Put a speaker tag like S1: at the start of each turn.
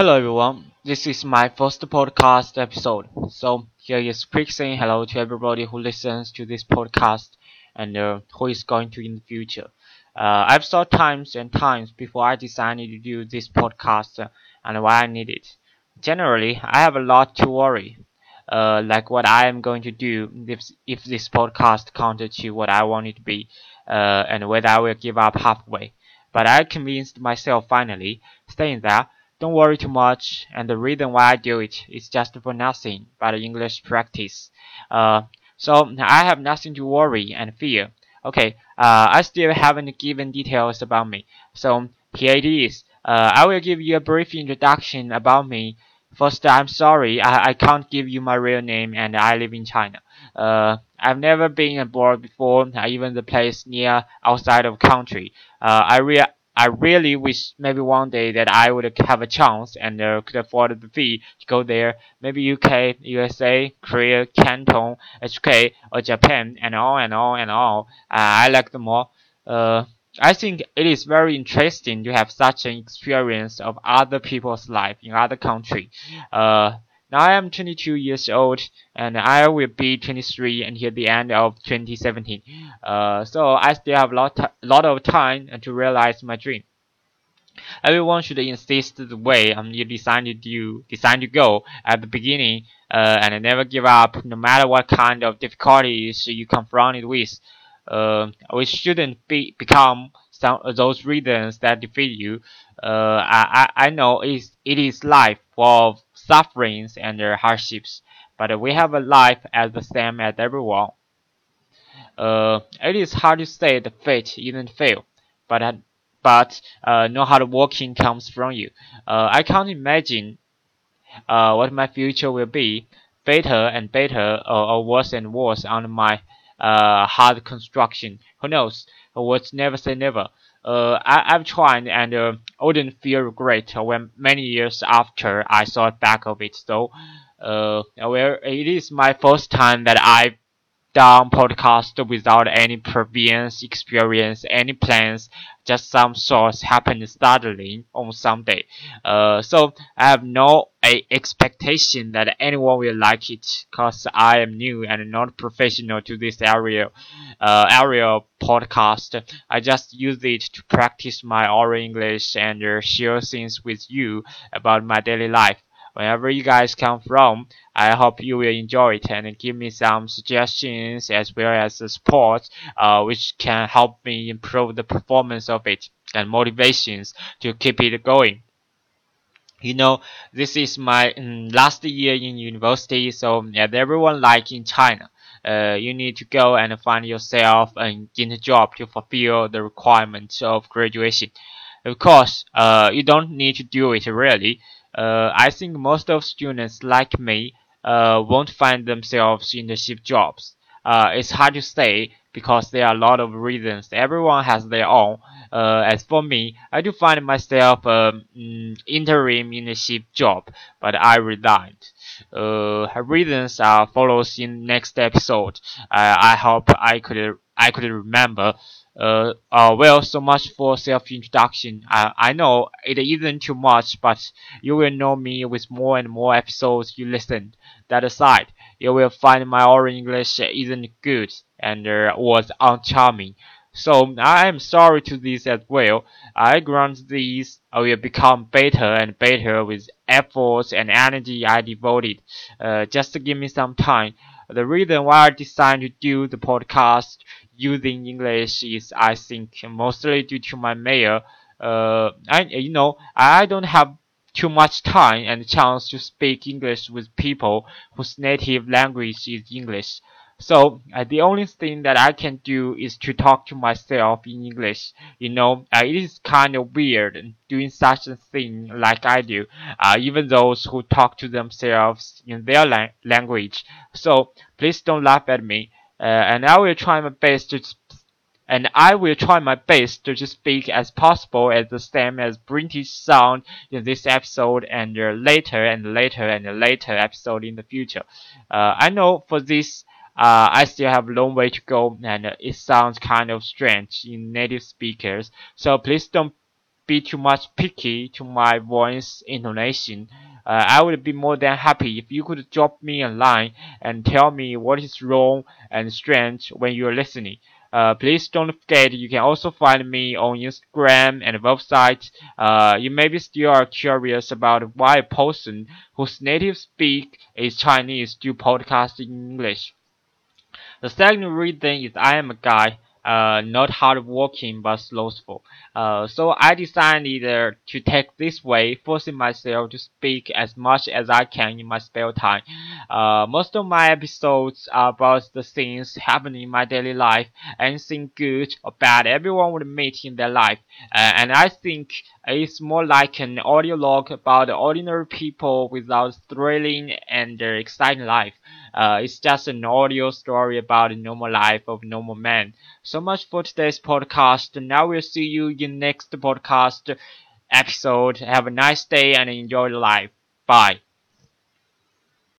S1: Hello everyone, this is my first podcast episode. So here is quick saying hello to everybody who listens to this podcast and uh, who is going to in the future. Uh, I've thought times and times before I decided to do this podcast and why I need it. Generally, I have a lot to worry, uh, like what I am going to do if, if this podcast can't achieve what I want it to be, uh, and whether I will give up halfway. But I convinced myself finally, saying that don't worry too much, and the reason why I do it is just for nothing but English practice. Uh, so I have nothing to worry and fear. Okay, uh, I still haven't given details about me, so here it is. Uh, I will give you a brief introduction about me. First, I'm sorry, I, I can't give you my real name and I live in China. Uh, I've never been abroad before, even the place near outside of country. Uh, I re I really wish maybe one day that I would have a chance and uh, could afford the fee to go there. Maybe UK, USA, Korea, Canton, HK, or Japan, and all and all and all. Uh, I like them all. Uh, I think it is very interesting to have such an experience of other people's life in other country. Uh, now I am 22 years old and I will be 23 until the end of 2017. Uh, so I still have a lot, lot of time to realize my dream. Everyone should insist the way um, you decided to decide to go at the beginning uh, and never give up no matter what kind of difficulties you confronted with. Uh, we shouldn't be become some those reasons that defeat you. Uh, I, I know it is, it is life full of sufferings and hardships, but we have a life as the same as everyone. Uh, it is hard to say the fate isn't fail, but but uh, no hard working comes from you. Uh, I can't imagine uh, what my future will be, better and better or, or worse and worse under my uh, hard construction. Who knows? What's never say never. Uh, I, I've tried and uh, wouldn't feel great when many years after I thought back of it. So, uh, well, it is my first time that I've done podcast without any previous experience, any plans, just some thoughts happened suddenly on Sunday. Uh, so I have no a expectation that anyone will like it, cause I am new and not professional to this area, uh, area podcast. I just use it to practice my oral English and share things with you about my daily life wherever you guys come from. I hope you will enjoy it and give me some suggestions as well as support, uh, which can help me improve the performance of it and motivations to keep it going. You know, this is my um, last year in university, so as everyone like in China, uh, you need to go and find yourself and get a job to fulfill the requirements of graduation. Of course, uh, you don't need to do it really. Uh, I think most of students like me uh, won't find themselves in the ship jobs. Uh, it's hard to say because there are a lot of reasons. Everyone has their own. Uh, as for me, I do find myself um, interim in a ship job, but I resigned. Uh, reasons are follows in next episode. I hope I could I could remember. Uh, uh, well, so much for self-introduction. I, I know it isn't too much, but you will know me with more and more episodes you listen. That aside, you will find my oral English isn't good and uh, was uncharming. So I am sorry to this as well. I grant this I will become better and better with efforts and energy I devoted. Uh, just give me some time. The reason why I decided to do the podcast using English is, I think, mostly due to my mayor. Uh, I, you know, I don't have too much time and chance to speak English with people whose native language is English. So uh, the only thing that I can do is to talk to myself in English. You know, uh, it is kind of weird doing such a thing like I do. Uh, even those who talk to themselves in their la language. So please don't laugh at me. Uh, and I will try my best to and I will try my best to speak as possible as the same as British sound in this episode and uh, later and later and later episode in the future. Uh, I know for this uh, I still have a long way to go and it sounds kind of strange in native speakers, so please don't be too much picky to my voice intonation, uh, I would be more than happy if you could drop me a line and tell me what is wrong and strange when you're listening. Uh, please don't forget you can also find me on Instagram and website. Uh, you maybe still are curious about why a person whose native speak is Chinese do podcast in English. The second reason is I am a guy uh, not hardworking but slothful. Uh, so I decided uh, to take this way, forcing myself to speak as much as I can in my spare time. Uh, most of my episodes are about the things happening in my daily life, anything good or bad everyone would meet in their life. Uh, and I think it's more like an audio log about ordinary people without thrilling and exciting life. Uh, it's just an audio story about the normal life of normal man. So much for today's podcast. Now we'll see you in next podcast episode. Have a nice day and enjoy life. Bye.